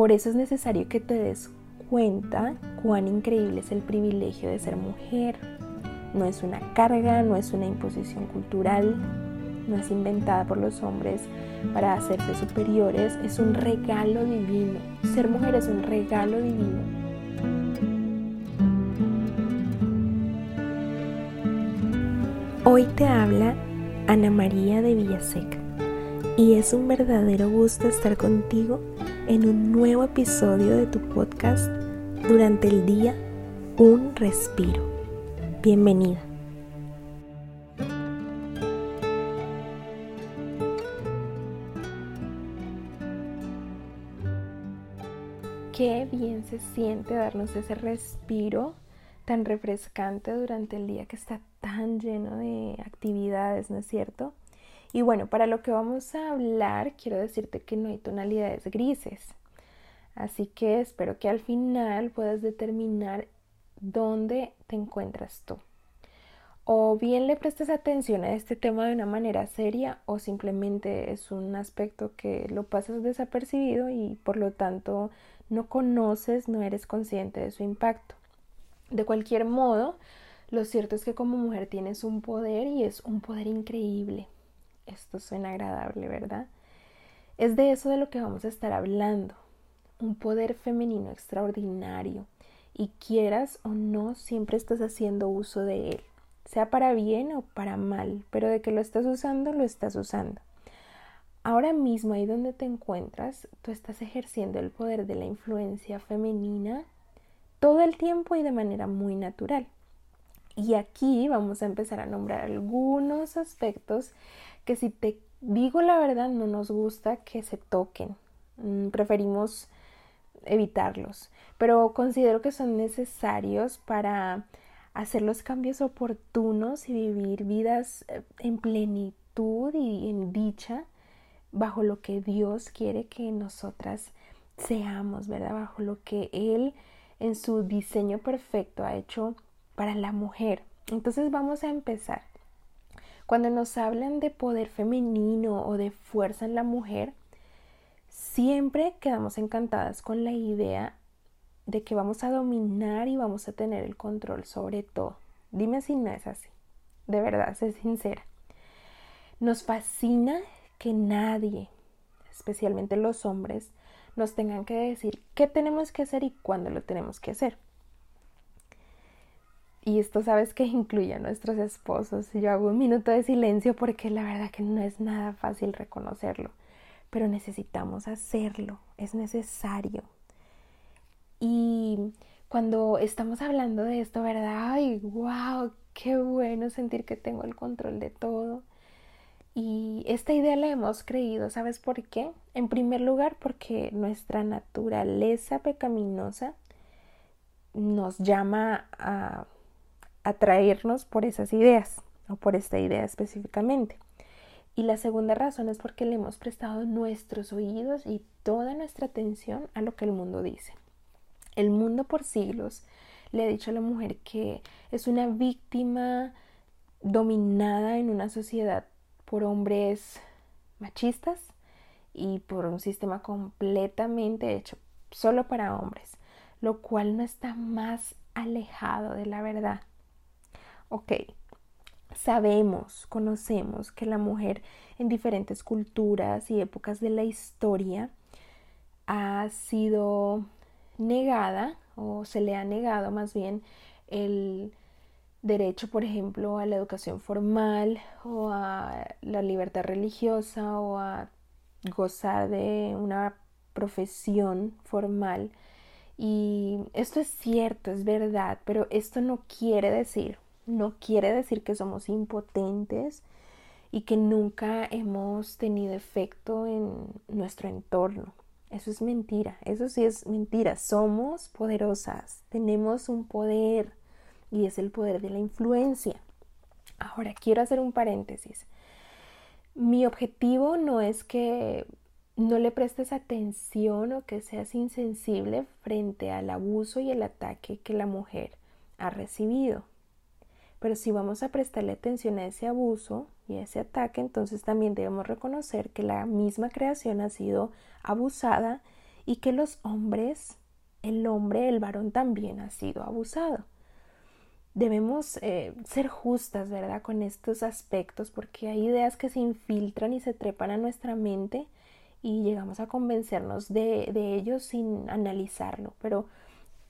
Por eso es necesario que te des cuenta cuán increíble es el privilegio de ser mujer. No es una carga, no es una imposición cultural, no es inventada por los hombres para hacerse superiores, es un regalo divino. Ser mujer es un regalo divino. Hoy te habla Ana María de Villaseca y es un verdadero gusto estar contigo en un nuevo episodio de tu podcast durante el día Un Respiro. Bienvenida. Qué bien se siente darnos ese respiro tan refrescante durante el día que está tan lleno de actividades, ¿no es cierto? Y bueno, para lo que vamos a hablar, quiero decirte que no hay tonalidades grises. Así que espero que al final puedas determinar dónde te encuentras tú. O bien le prestes atención a este tema de una manera seria o simplemente es un aspecto que lo pasas desapercibido y por lo tanto no conoces, no eres consciente de su impacto. De cualquier modo, lo cierto es que como mujer tienes un poder y es un poder increíble. Esto suena agradable, ¿verdad? Es de eso de lo que vamos a estar hablando. Un poder femenino extraordinario. Y quieras o no, siempre estás haciendo uso de él. Sea para bien o para mal, pero de que lo estás usando, lo estás usando. Ahora mismo, ahí donde te encuentras, tú estás ejerciendo el poder de la influencia femenina todo el tiempo y de manera muy natural. Y aquí vamos a empezar a nombrar algunos aspectos que si te digo la verdad no nos gusta que se toquen. Mm, preferimos evitarlos, pero considero que son necesarios para hacer los cambios oportunos y vivir vidas eh, en plenitud y en dicha bajo lo que Dios quiere que nosotras seamos, ¿verdad? Bajo lo que Él en su diseño perfecto ha hecho para la mujer. Entonces vamos a empezar. Cuando nos hablan de poder femenino o de fuerza en la mujer, siempre quedamos encantadas con la idea de que vamos a dominar y vamos a tener el control sobre todo. Dime si no es así. De verdad, sé sincera. Nos fascina que nadie, especialmente los hombres, nos tengan que decir qué tenemos que hacer y cuándo lo tenemos que hacer. Y esto sabes que incluye a nuestros esposos. Yo hago un minuto de silencio porque la verdad que no es nada fácil reconocerlo. Pero necesitamos hacerlo, es necesario. Y cuando estamos hablando de esto, ¿verdad? Ay, wow, qué bueno sentir que tengo el control de todo. Y esta idea la hemos creído, ¿sabes por qué? En primer lugar, porque nuestra naturaleza pecaminosa nos llama a atraernos por esas ideas o por esta idea específicamente. Y la segunda razón es porque le hemos prestado nuestros oídos y toda nuestra atención a lo que el mundo dice. El mundo por siglos le ha dicho a la mujer que es una víctima dominada en una sociedad por hombres machistas y por un sistema completamente hecho solo para hombres, lo cual no está más alejado de la verdad. Ok, sabemos, conocemos que la mujer en diferentes culturas y épocas de la historia ha sido negada o se le ha negado más bien el derecho, por ejemplo, a la educación formal o a la libertad religiosa o a gozar de una profesión formal. Y esto es cierto, es verdad, pero esto no quiere decir no quiere decir que somos impotentes y que nunca hemos tenido efecto en nuestro entorno. Eso es mentira, eso sí es mentira. Somos poderosas, tenemos un poder y es el poder de la influencia. Ahora quiero hacer un paréntesis. Mi objetivo no es que no le prestes atención o que seas insensible frente al abuso y el ataque que la mujer ha recibido. Pero si vamos a prestarle atención a ese abuso y a ese ataque, entonces también debemos reconocer que la misma creación ha sido abusada y que los hombres, el hombre, el varón también ha sido abusado. Debemos eh, ser justas, ¿verdad?, con estos aspectos porque hay ideas que se infiltran y se trepan a nuestra mente y llegamos a convencernos de, de ellos sin analizarlo, pero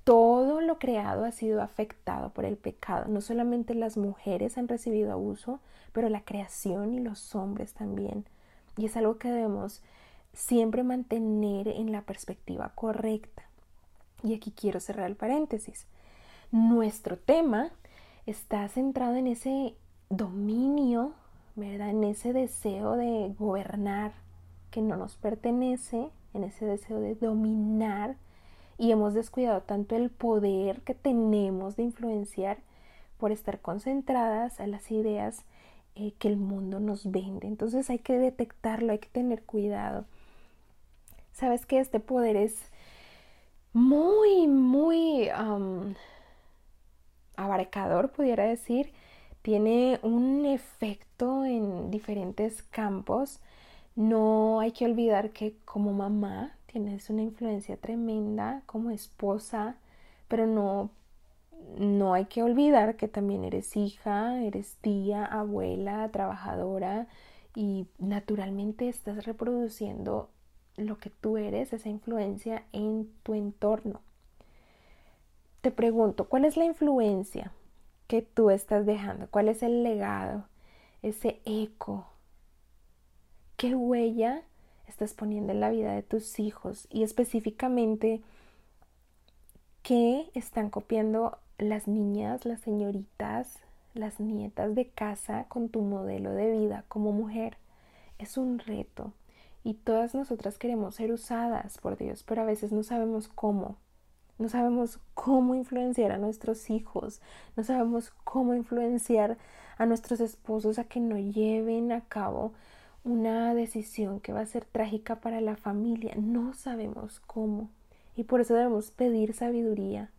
todo lo creado ha sido afectado por el pecado. No solamente las mujeres han recibido abuso, pero la creación y los hombres también. Y es algo que debemos siempre mantener en la perspectiva correcta. Y aquí quiero cerrar el paréntesis. Nuestro tema está centrado en ese dominio, ¿verdad? En ese deseo de gobernar que no nos pertenece, en ese deseo de dominar y hemos descuidado tanto el poder que tenemos de influenciar por estar concentradas a las ideas eh, que el mundo nos vende. Entonces hay que detectarlo, hay que tener cuidado. Sabes que este poder es muy, muy abarcador, pudiera decir. Tiene un efecto en diferentes campos. No hay que olvidar que como mamá tienes una influencia tremenda, como esposa, pero no no hay que olvidar que también eres hija, eres tía, abuela, trabajadora y naturalmente estás reproduciendo lo que tú eres, esa influencia en tu entorno. Te pregunto, ¿cuál es la influencia que tú estás dejando? ¿Cuál es el legado? Ese eco. ¿Qué huella estás poniendo en la vida de tus hijos? Y específicamente, ¿qué están copiando las niñas, las señoritas, las nietas de casa con tu modelo de vida como mujer. Es un reto y todas nosotras queremos ser usadas por Dios, pero a veces no sabemos cómo. No sabemos cómo influenciar a nuestros hijos, no sabemos cómo influenciar a nuestros esposos a que no lleven a cabo una decisión que va a ser trágica para la familia. No sabemos cómo. Y por eso debemos pedir sabiduría,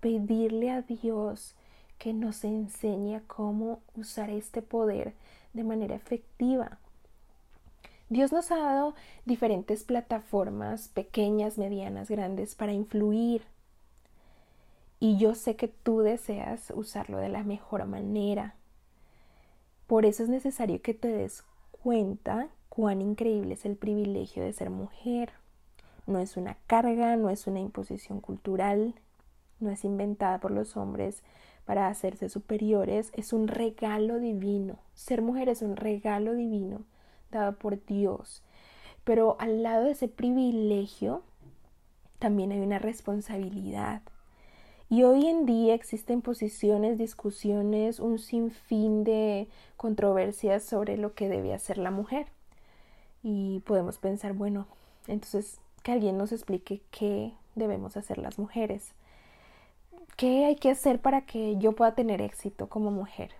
pedirle a Dios que nos enseñe cómo usar este poder de manera efectiva. Dios nos ha dado diferentes plataformas, pequeñas, medianas, grandes, para influir. Y yo sé que tú deseas usarlo de la mejor manera. Por eso es necesario que te des cuenta cuán increíble es el privilegio de ser mujer. No es una carga, no es una imposición cultural, no es inventada por los hombres para hacerse superiores, es un regalo divino. Ser mujer es un regalo divino dado por Dios. Pero al lado de ese privilegio también hay una responsabilidad. Y hoy en día existen posiciones, discusiones, un sinfín de controversias sobre lo que debe hacer la mujer. Y podemos pensar, bueno, entonces que alguien nos explique qué debemos hacer las mujeres. ¿Qué hay que hacer para que yo pueda tener éxito como mujer?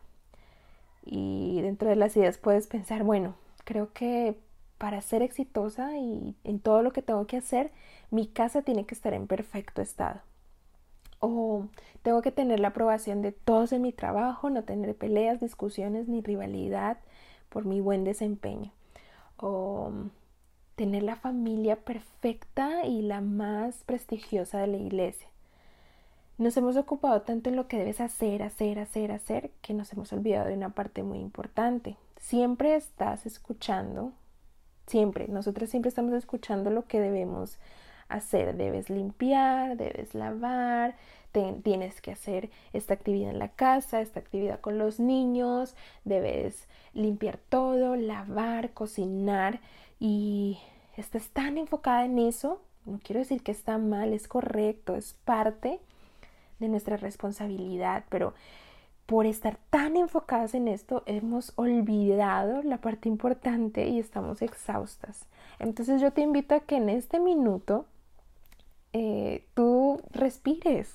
Y dentro de las ideas puedes pensar, bueno, creo que para ser exitosa y en todo lo que tengo que hacer, mi casa tiene que estar en perfecto estado. O tengo que tener la aprobación de todos en mi trabajo, no tener peleas, discusiones ni rivalidad por mi buen desempeño. O tener la familia perfecta y la más prestigiosa de la iglesia. Nos hemos ocupado tanto en lo que debes hacer, hacer, hacer, hacer, que nos hemos olvidado de una parte muy importante. Siempre estás escuchando, siempre, nosotros siempre estamos escuchando lo que debemos hacer. Debes limpiar, debes lavar, tienes que hacer esta actividad en la casa, esta actividad con los niños, debes limpiar todo, lavar, cocinar y estás tan enfocada en eso. No quiero decir que está mal, es correcto, es parte de nuestra responsabilidad, pero por estar tan enfocadas en esto hemos olvidado la parte importante y estamos exhaustas. Entonces yo te invito a que en este minuto eh, tú respires,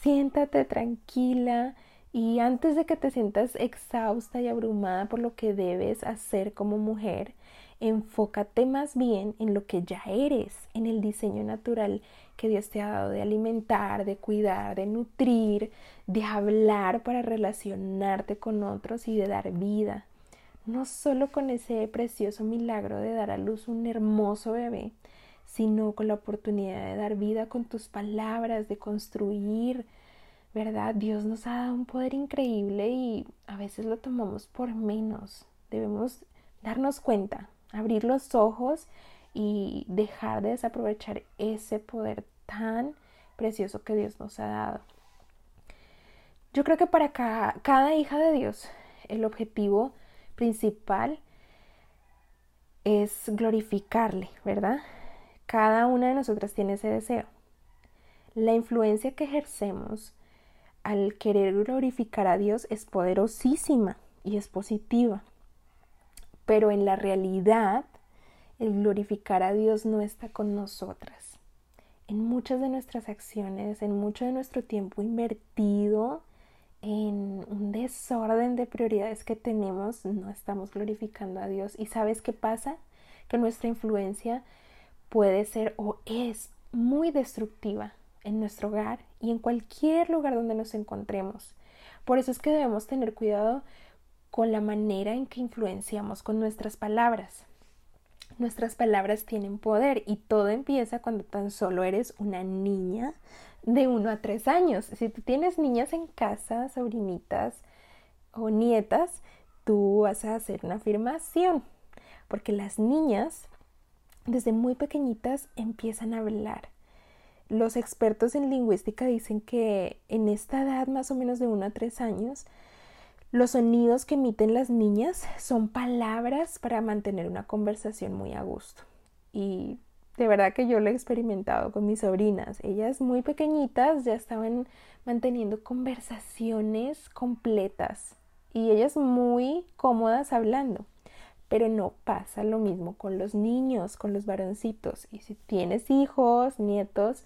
siéntate tranquila y antes de que te sientas exhausta y abrumada por lo que debes hacer como mujer, enfócate más bien en lo que ya eres, en el diseño natural que Dios te ha dado de alimentar, de cuidar, de nutrir, de hablar para relacionarte con otros y de dar vida. No solo con ese precioso milagro de dar a luz un hermoso bebé, sino con la oportunidad de dar vida con tus palabras, de construir, ¿verdad? Dios nos ha dado un poder increíble y a veces lo tomamos por menos. Debemos darnos cuenta, abrir los ojos y dejar de desaprovechar ese poder tan precioso que Dios nos ha dado. Yo creo que para cada, hija de Dios el objetivo principal es glorificarle, ¿verdad? Cada una de nosotras tiene ese deseo. La influencia que ejercemos al querer glorificar a Dios es poderosísima y es positiva. Pero en la realidad, el glorificar a Dios no está con nosotras. En muchas de nuestras acciones, en mucho de nuestro tiempo invertido en un desorden de prioridades que tenemos, no estamos glorificando a Dios. ¿Y sabes qué pasa? Que nuestra influencia puede ser o es muy destructiva en nuestro hogar y en cualquier lugar donde nos encontremos. Por eso es que debemos tener cuidado con la manera en que influenciamos con nuestras palabras. Nuestras palabras tienen poder y todo empieza cuando tan solo eres una niña de 1 a 3 años. Si tú tienes niñas en casa, sobrinitas o nietas, tú vas a hacer una afirmación, porque las niñas desde muy pequeñitas empiezan a hablar. Los expertos en lingüística dicen que en esta edad, más o menos de 1 a 3 años, los sonidos que emiten las niñas son palabras para mantener una conversación muy a gusto. Y de verdad que yo lo he experimentado con mis sobrinas. Ellas muy pequeñitas ya estaban manteniendo conversaciones completas y ellas muy cómodas hablando. Pero no pasa lo mismo con los niños, con los varoncitos. Y si tienes hijos, nietos,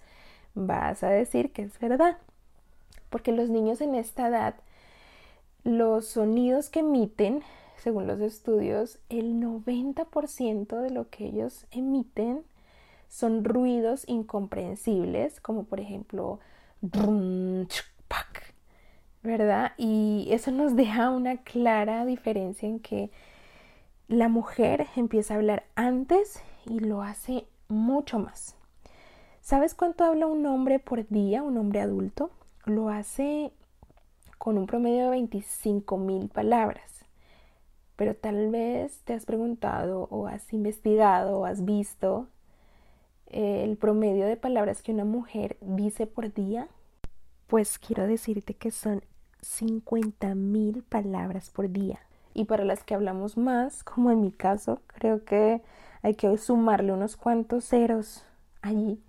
vas a decir que es verdad. Porque los niños en esta edad, los sonidos que emiten, según los estudios, el 90% de lo que ellos emiten son ruidos incomprensibles, como por ejemplo, ¿verdad? Y eso nos deja una clara diferencia en que la mujer empieza a hablar antes y lo hace mucho más. ¿Sabes cuánto habla un hombre por día, un hombre adulto? Lo hace con un promedio de 25 mil palabras. Pero tal vez te has preguntado o has investigado o has visto eh, el promedio de palabras que una mujer dice por día. Pues quiero decirte que son 50 mil palabras por día y para las que hablamos más, como en mi caso, creo que hay que sumarle unos cuantos ceros allí.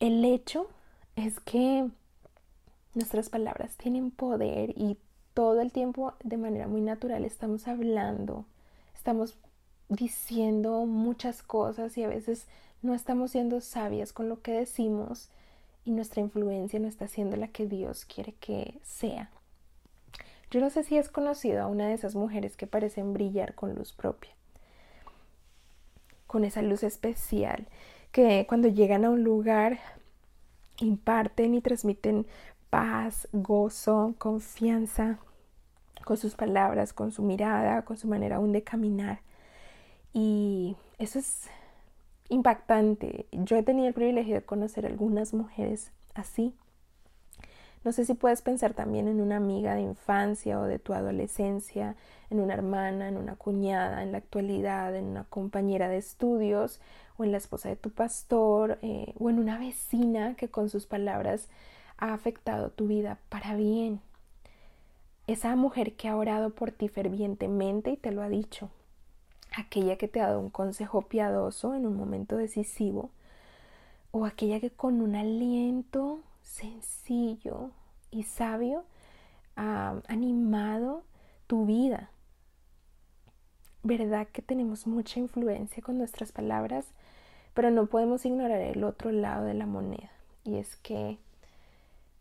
El hecho es que nuestras palabras tienen poder y todo el tiempo de manera muy natural estamos hablando, estamos diciendo muchas cosas y a veces no estamos siendo sabias con lo que decimos y nuestra influencia no está siendo la que Dios quiere que sea. Yo no sé si has conocido a una de esas mujeres que parecen brillar con luz propia, con esa luz especial, que cuando llegan a un lugar imparten y transmiten paz, gozo, confianza con sus palabras, con su mirada, con su manera aún de caminar. Y eso es impactante. Yo he tenido el privilegio de conocer algunas mujeres así no sé si puedes pensar también en una amiga de infancia o de tu adolescencia, en una hermana, en una cuñada, en la actualidad, en una compañera de estudios o en la esposa de tu pastor eh, o en una vecina que con sus palabras ha afectado tu vida para bien. Esa mujer que ha orado por ti fervientemente y te lo ha dicho. Aquella que te ha dado un consejo piadoso en un momento decisivo. O aquella que con un aliento sencillo y sabio ha animado tu vida. ¿Verdad que tenemos mucha influencia con nuestras palabras? Pero no podemos ignorar el otro lado de la moneda. Y es que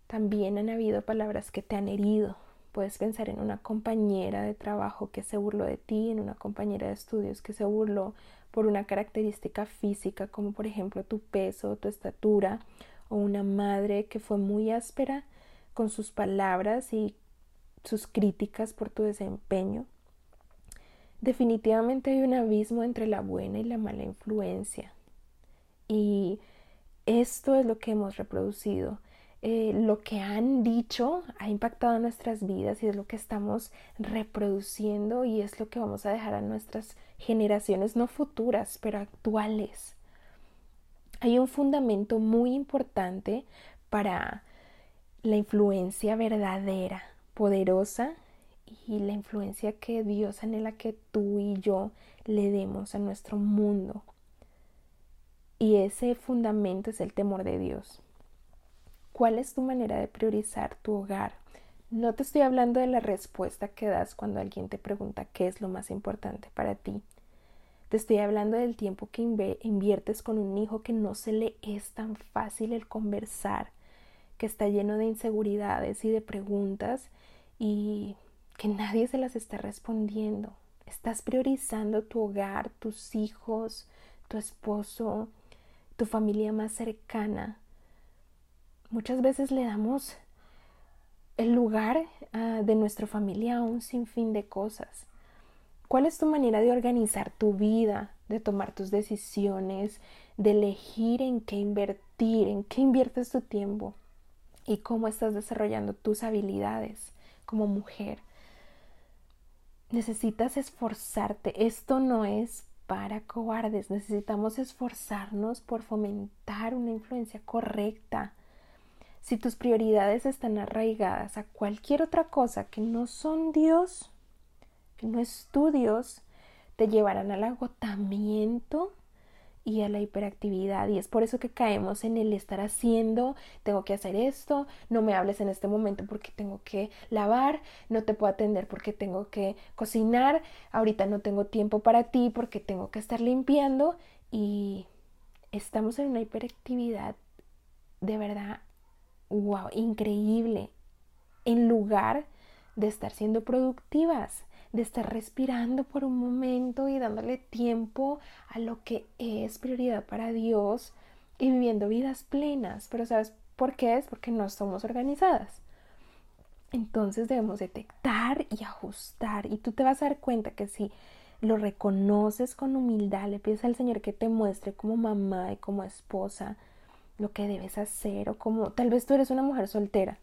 también han habido palabras que te han herido. Puedes pensar en una compañera de trabajo que se burló de ti, en una compañera de estudios que se burló por una característica física como por ejemplo tu peso, tu estatura, o una madre que fue muy áspera con sus palabras y sus críticas por tu desempeño. Definitivamente hay un abismo entre la buena y la mala influencia. Y esto es lo que hemos reproducido. Eh, lo que han dicho ha impactado nuestras vidas y es lo que estamos reproduciendo y es lo que vamos a dejar a nuestras generaciones, no futuras, pero actuales. Hay un fundamento muy importante para la influencia verdadera, poderosa y la influencia que Dios anhela que tú y yo le demos a nuestro mundo. Y ese fundamento es el temor de Dios. ¿Cuál es tu manera de priorizar tu hogar? No te estoy hablando de la respuesta que das cuando alguien te pregunta qué es lo más importante para ti. Te estoy hablando del tiempo que inviertes con un hijo que no se le es tan fácil el conversar, que está lleno de inseguridades y de preguntas y que nadie se las está respondiendo. Estás priorizando tu hogar, tus hijos, tu esposo, tu familia más cercana. Muchas veces le damos el lugar ah, de nuestra familia a un sinfín de cosas. ¿Cuál es tu manera de organizar tu vida, de tomar tus decisiones, de elegir en qué invertir, en qué inviertes tu tiempo y cómo estás desarrollando tus habilidades como mujer? Necesitas esforzarte. Esto no es para cobardes. Necesitamos esforzarnos por fomentar una influencia correcta. Si tus prioridades están arraigadas a cualquier otra cosa que no son Dios, no es tu Dios, te llevarán al agotamiento y a la hiperactividad. Y es por eso que caemos en el estar haciendo, tengo que hacer esto, no me hables en este momento porque tengo que lavar, no te puedo atender porque tengo que cocinar, ahorita no tengo tiempo para ti porque tengo que estar limpiando y estamos en una hiperactividad de verdad, wow, increíble, en lugar de estar siendo productivas de estar respirando por un momento y dándole tiempo a lo que es prioridad para Dios y viviendo vidas plenas. Pero ¿sabes por qué? Es porque no somos organizadas. Entonces debemos detectar y ajustar y tú te vas a dar cuenta que si lo reconoces con humildad, le pides al Señor que te muestre como mamá y como esposa lo que debes hacer o como tal vez tú eres una mujer soltera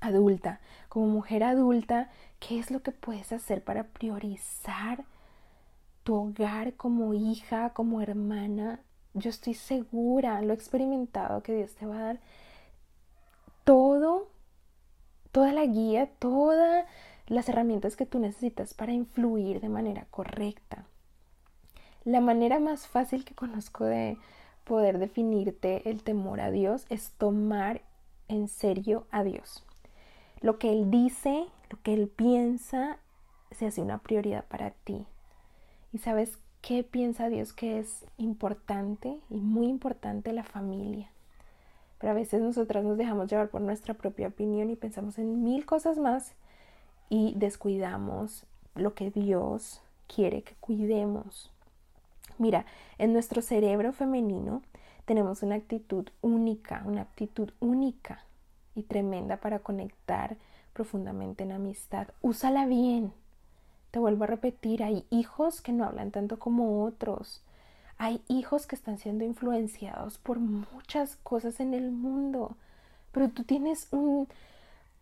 adulta, como mujer adulta, ¿qué es lo que puedes hacer para priorizar tu hogar como hija, como hermana? Yo estoy segura, lo he experimentado, que Dios te va a dar todo, toda la guía, todas las herramientas que tú necesitas para influir de manera correcta. La manera más fácil que conozco de poder definirte el temor a Dios es tomar en serio a Dios. Lo que Él dice, lo que Él piensa, se hace una prioridad para ti. Y sabes qué piensa Dios que es importante y muy importante la familia. Pero a veces nosotras nos dejamos llevar por nuestra propia opinión y pensamos en mil cosas más y descuidamos lo que Dios quiere que cuidemos. Mira, en nuestro cerebro femenino tenemos una actitud única, una aptitud única y tremenda para conectar profundamente en amistad. Úsala bien. Te vuelvo a repetir, hay hijos que no hablan tanto como otros. Hay hijos que están siendo influenciados por muchas cosas en el mundo. Pero tú tienes un,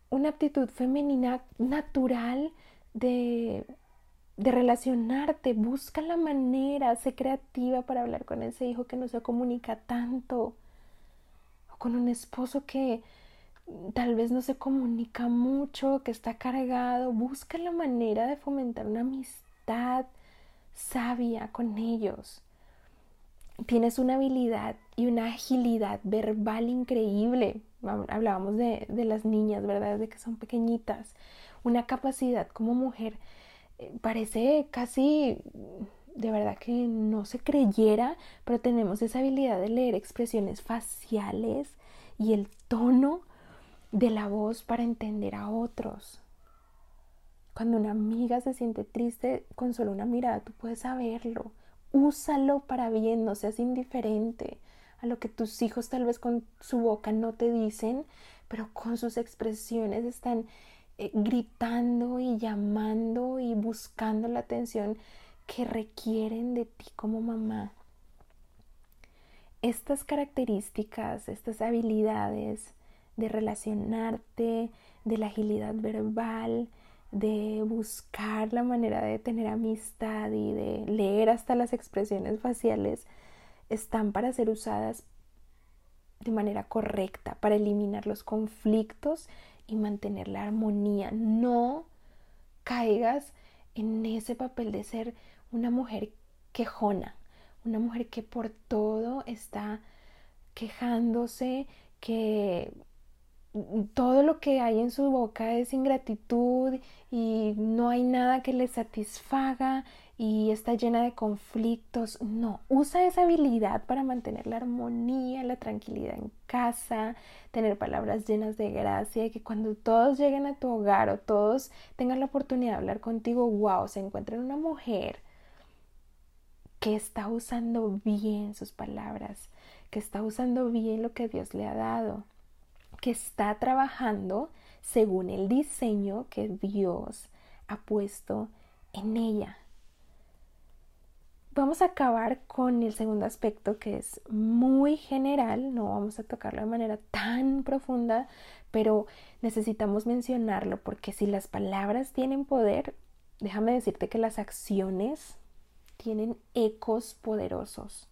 una aptitud femenina natural de, de relacionarte. Busca la manera, sé creativa para hablar con ese hijo que no se comunica tanto. O con un esposo que, tal vez no se comunica mucho, que está cargado, busca la manera de fomentar una amistad sabia con ellos. Tienes una habilidad y una agilidad verbal increíble. Hablábamos de, de las niñas, ¿verdad? De que son pequeñitas. Una capacidad como mujer eh, parece casi de verdad que no se creyera, pero tenemos esa habilidad de leer expresiones faciales y el tono de la voz para entender a otros. Cuando una amiga se siente triste con solo una mirada, tú puedes saberlo. Úsalo para bien, no seas indiferente a lo que tus hijos tal vez con su boca no te dicen, pero con sus expresiones están eh, gritando y llamando y buscando la atención que requieren de ti como mamá. estas características, estas habilidades de relacionarte, de la agilidad verbal, de buscar la manera de tener amistad y de leer hasta las expresiones faciales, están para ser usadas de manera correcta, para eliminar los conflictos y mantener la armonía. No caigas en ese papel de ser una mujer quejona, una mujer que por todo está quejándose, que todo lo que hay en su boca es ingratitud y no hay nada que le satisfaga y está llena de conflictos. No, usa esa habilidad para mantener la armonía, la tranquilidad en casa, tener palabras llenas de gracia y que cuando todos lleguen a tu hogar o todos tengan la oportunidad de hablar contigo, wow, se encuentren una mujer que está usando bien sus palabras, que está usando bien lo que Dios le ha dado que está trabajando según el diseño que Dios ha puesto en ella. Vamos a acabar con el segundo aspecto que es muy general, no vamos a tocarlo de manera tan profunda, pero necesitamos mencionarlo porque si las palabras tienen poder, déjame decirte que las acciones tienen ecos poderosos.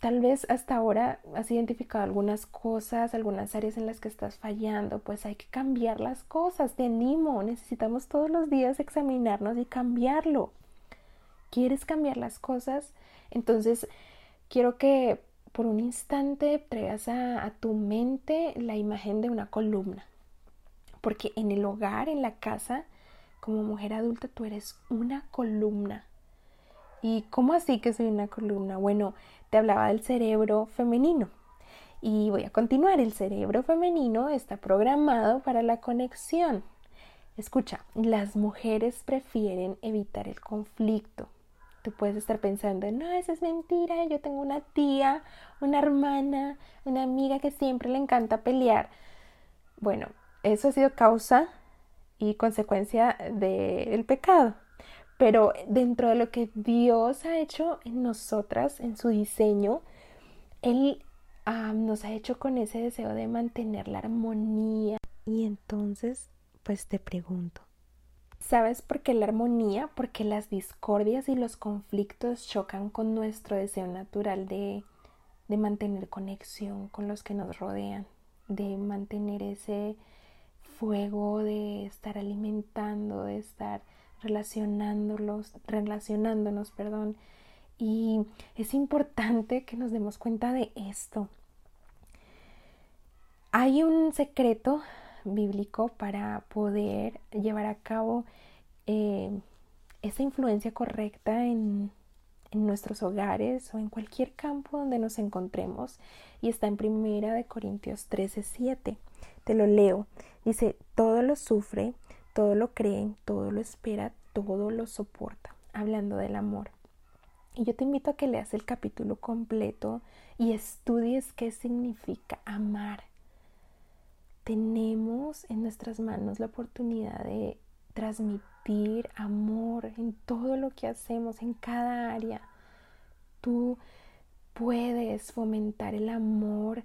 Tal vez hasta ahora has identificado algunas cosas, algunas áreas en las que estás fallando, pues hay que cambiar las cosas, te animo, necesitamos todos los días examinarnos y cambiarlo. ¿Quieres cambiar las cosas? Entonces, quiero que por un instante traigas a, a tu mente la imagen de una columna, porque en el hogar, en la casa, como mujer adulta, tú eres una columna. ¿Y cómo así que soy una columna? Bueno, te hablaba del cerebro femenino. Y voy a continuar. El cerebro femenino está programado para la conexión. Escucha, las mujeres prefieren evitar el conflicto. Tú puedes estar pensando, no, eso es mentira, yo tengo una tía, una hermana, una amiga que siempre le encanta pelear. Bueno, eso ha sido causa y consecuencia del pecado. Pero dentro de lo que Dios ha hecho en nosotras, en su diseño, Él nos ha hecho con ese deseo de mantener la armonía. Y entonces, pues te pregunto, ¿sabes por qué la armonía? Porque las discordias y los conflictos chocan con nuestro deseo natural de, de mantener conexión con los que nos rodean, de mantener ese fuego, de estar alimentando, de estar relacionándolos, relacionándonos, perdón. Y es importante que nos demos cuenta de esto. Hay un secreto bíblico para poder llevar a cabo eh, esa influencia correcta en, nuestros hogares o en cualquier campo donde nos encontremos y está en primera de Corintios 13, 7. Te lo leo. Dice, todo lo sufre, todo lo cree, todo lo espera, todo lo soporta, hablando del amor. Y yo te invito a que leas el capítulo completo y estudies qué significa amar. Tenemos en nuestras manos la oportunidad de transmitir amor en todo lo que hacemos, en cada área. Tú puedes fomentar el amor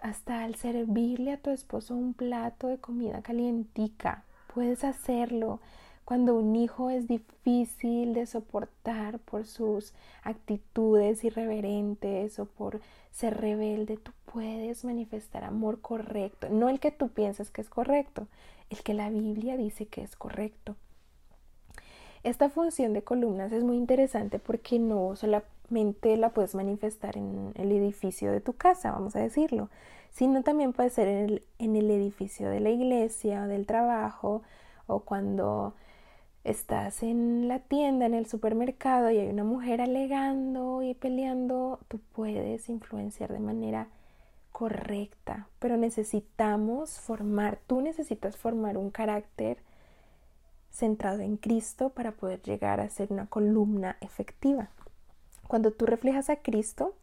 hasta al servirle a tu esposo un plato de comida calientica puedes hacerlo. Cuando un hijo es difícil de soportar por sus actitudes irreverentes o por ser rebelde, tú puedes manifestar amor correcto, no el que tú piensas que es correcto, el que la Biblia dice que es correcto. Esta función de columnas es muy interesante porque no la puedes manifestar en el edificio de tu casa, vamos a decirlo, sino también puede ser en el, en el edificio de la iglesia, del trabajo, o cuando estás en la tienda, en el supermercado y hay una mujer alegando y peleando, tú puedes influenciar de manera correcta, pero necesitamos formar, tú necesitas formar un carácter centrado en Cristo para poder llegar a ser una columna efectiva. Cuando tú reflejas a Cristo,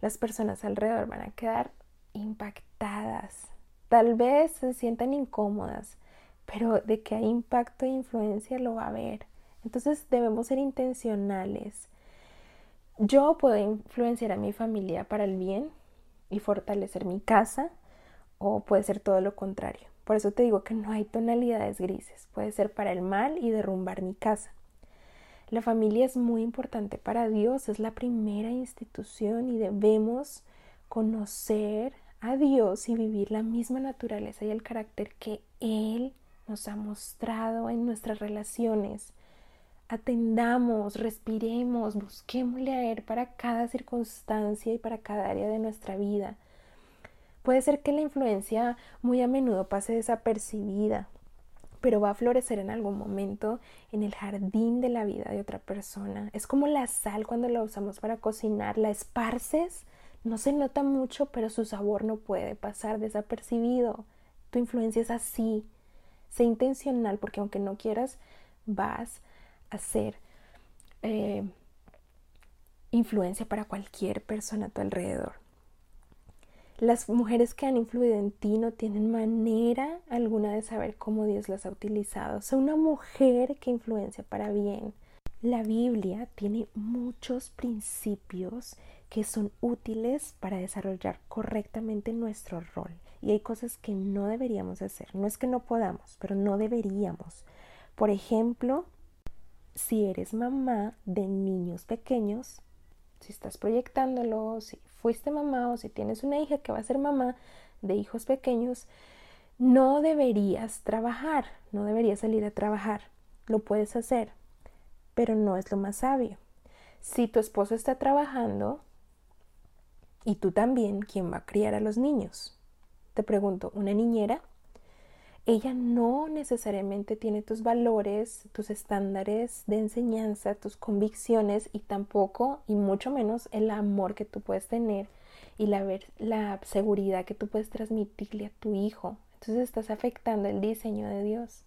las personas alrededor van a quedar impactadas. Tal vez se sientan incómodas, pero de que hay impacto e influencia lo va a haber. Entonces debemos ser intencionales. Yo puedo influenciar a mi familia para el bien y fortalecer mi casa o puede ser todo lo contrario. Por eso te digo que no hay tonalidades grises. Puede ser para el mal y derrumbar mi casa. La familia es muy importante para Dios, es la primera institución y debemos conocer a Dios y vivir la misma naturaleza y el carácter que Él nos ha mostrado en nuestras relaciones. Atendamos, respiremos, busquémosle a Él para cada circunstancia y para cada área de nuestra vida. Puede ser que la influencia muy a menudo pase desapercibida, pero va a florecer en algún momento en el jardín de la vida de otra persona. Es como la sal cuando la usamos para cocinar, la esparces, no se nota mucho, pero su sabor no puede pasar desapercibido. Tu influencia es así. Sé intencional porque aunque no quieras, vas a ser eh, influencia para cualquier persona a tu alrededor. Las mujeres que han influido en ti no tienen manera alguna de saber cómo Dios las ha utilizado. O una mujer que influencia para bien. La Biblia tiene muchos principios que son útiles para desarrollar correctamente nuestro rol. Y hay cosas que no deberíamos hacer. No es que no podamos, pero no deberíamos. Por ejemplo, si eres mamá de niños pequeños, si estás proyectándolo, si fuiste mamá o si tienes una hija que va a ser mamá de hijos pequeños, no deberías trabajar, no deberías salir a trabajar. Lo puedes hacer, pero no es lo más sabio. Si tu esposo está trabajando y tú también, ¿quién va a criar a los niños? Te pregunto, ¿una niñera? Ella no necesariamente tiene tus valores, tus estándares de enseñanza, tus convicciones y tampoco y mucho menos el amor que tú puedes tener y la, la seguridad que tú puedes transmitirle a tu hijo. Entonces estás afectando el diseño de Dios.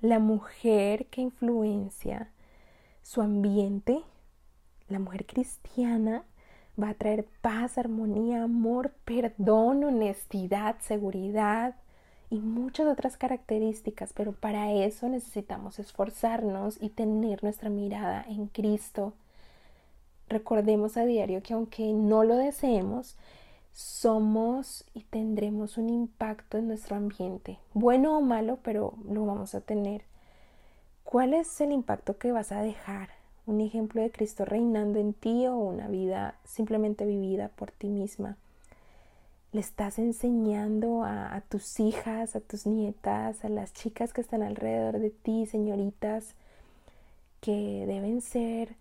La mujer que influencia su ambiente, la mujer cristiana, va a traer paz, armonía, amor, perdón, honestidad, seguridad, y muchas otras características, pero para eso necesitamos esforzarnos y tener nuestra mirada en Cristo. Recordemos a diario que aunque no lo deseemos, somos y tendremos un impacto en nuestro ambiente, bueno o malo, pero lo vamos a tener. ¿Cuál es el impacto que vas a dejar? ¿Un ejemplo de Cristo reinando en ti o una vida simplemente vivida por ti misma? Le estás enseñando a, tus hijas, a tus nietas, a las chicas que están alrededor de ti, señoritas, que deben ser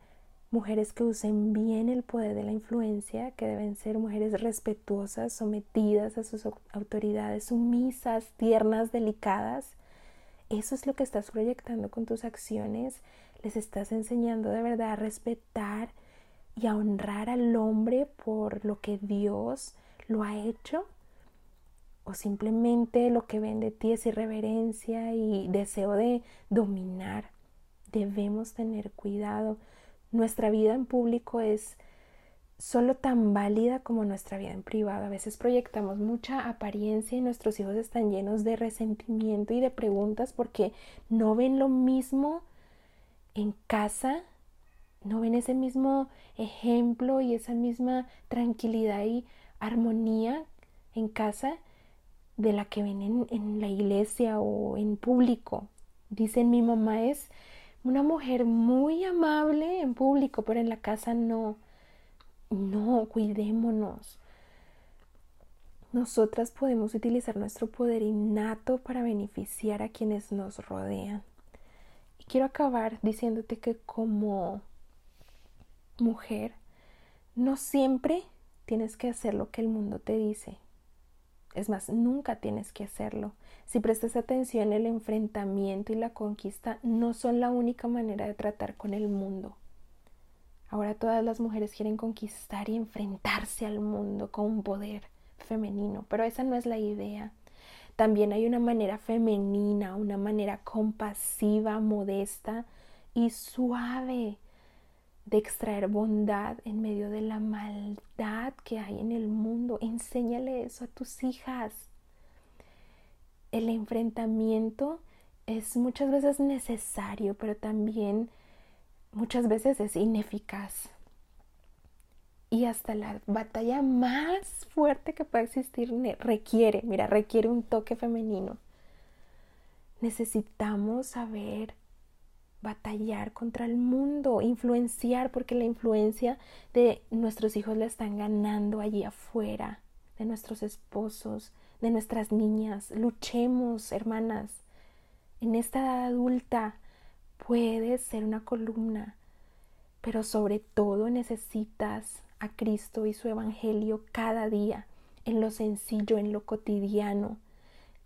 mujeres que usen bien el poder de la influencia, que deben ser mujeres respetuosas, sometidas a sus autoridades, sumisas, tiernas, delicadas. Eso es lo que estás proyectando con tus acciones. Les estás enseñando de verdad a respetar y a honrar al hombre por lo que Dios lo ha hecho o simplemente lo que ven de ti es irreverencia y deseo de dominar. Debemos tener cuidado. Nuestra vida en público es solo tan válida como nuestra vida en privado. A veces proyectamos mucha apariencia y nuestros hijos están llenos de resentimiento y de preguntas porque no ven lo mismo en casa, no ven ese mismo ejemplo y esa misma tranquilidad y armonía en casa de la que ven en, la iglesia o en público. Dicen, mi mamá es una mujer muy amable en público, pero en la casa no. No, cuidémonos. Nosotras podemos utilizar nuestro poder innato para beneficiar a quienes nos rodean. Y quiero acabar diciéndote que como mujer, no siempre tienes que hacer lo que el mundo te dice. Es más, nunca tienes que hacerlo. Si prestas atención, el enfrentamiento y la conquista no son la única manera de tratar con el mundo. Ahora todas las mujeres quieren conquistar y enfrentarse al mundo con un poder femenino, pero esa no es la idea. También hay una manera femenina, una manera compasiva, modesta y suave de extraer bondad en medio de la maldad que hay en el mundo. Enséñale eso a tus hijas. El enfrentamiento es muchas veces necesario, pero también muchas veces es ineficaz. Y hasta la batalla más fuerte que pueda existir requiere, mira, requiere un toque femenino. Necesitamos saber batallar contra el mundo, influenciar, porque la influencia de nuestros hijos la están ganando allí afuera, de nuestros esposos, de nuestras niñas. Luchemos, hermanas. En esta edad adulta puedes ser una columna, pero sobre todo necesitas a Cristo y su Evangelio cada día, en lo sencillo, en lo cotidiano.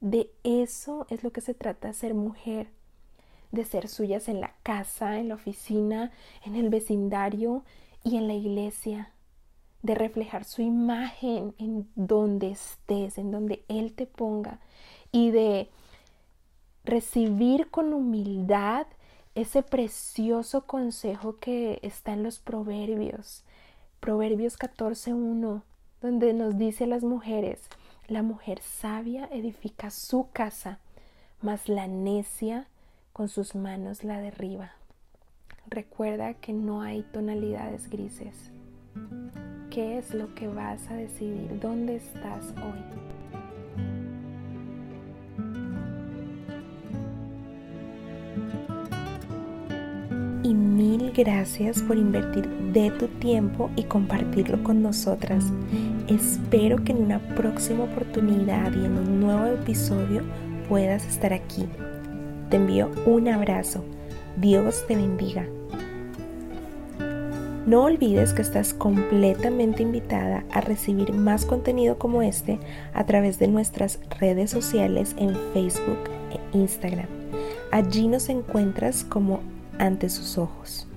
De eso es lo que se trata ser mujer, de ser suyas en la casa, en la oficina, en el vecindario y en la iglesia, de reflejar su imagen en donde estés, en donde Él te ponga. Y de recibir con humildad ese precioso consejo que está en los proverbios, Proverbios 14.1, donde nos dice a las mujeres, la mujer sabia edifica su casa, mas la necia con sus manos la derriba. Recuerda que no hay tonalidades grises. ¿Qué es lo que vas a decidir? ¿Dónde estás hoy? y mil gracias por invertir de tu tiempo y compartirlo con nosotras. Espero que en una próxima oportunidad y en un nuevo episodio puedas estar aquí. Te envío un abrazo. Dios te bendiga. No olvides que estás completamente invitada a recibir más contenido como este a través de nuestras redes sociales en Facebook e Instagram. Allí nos encuentras como ante sus ojos.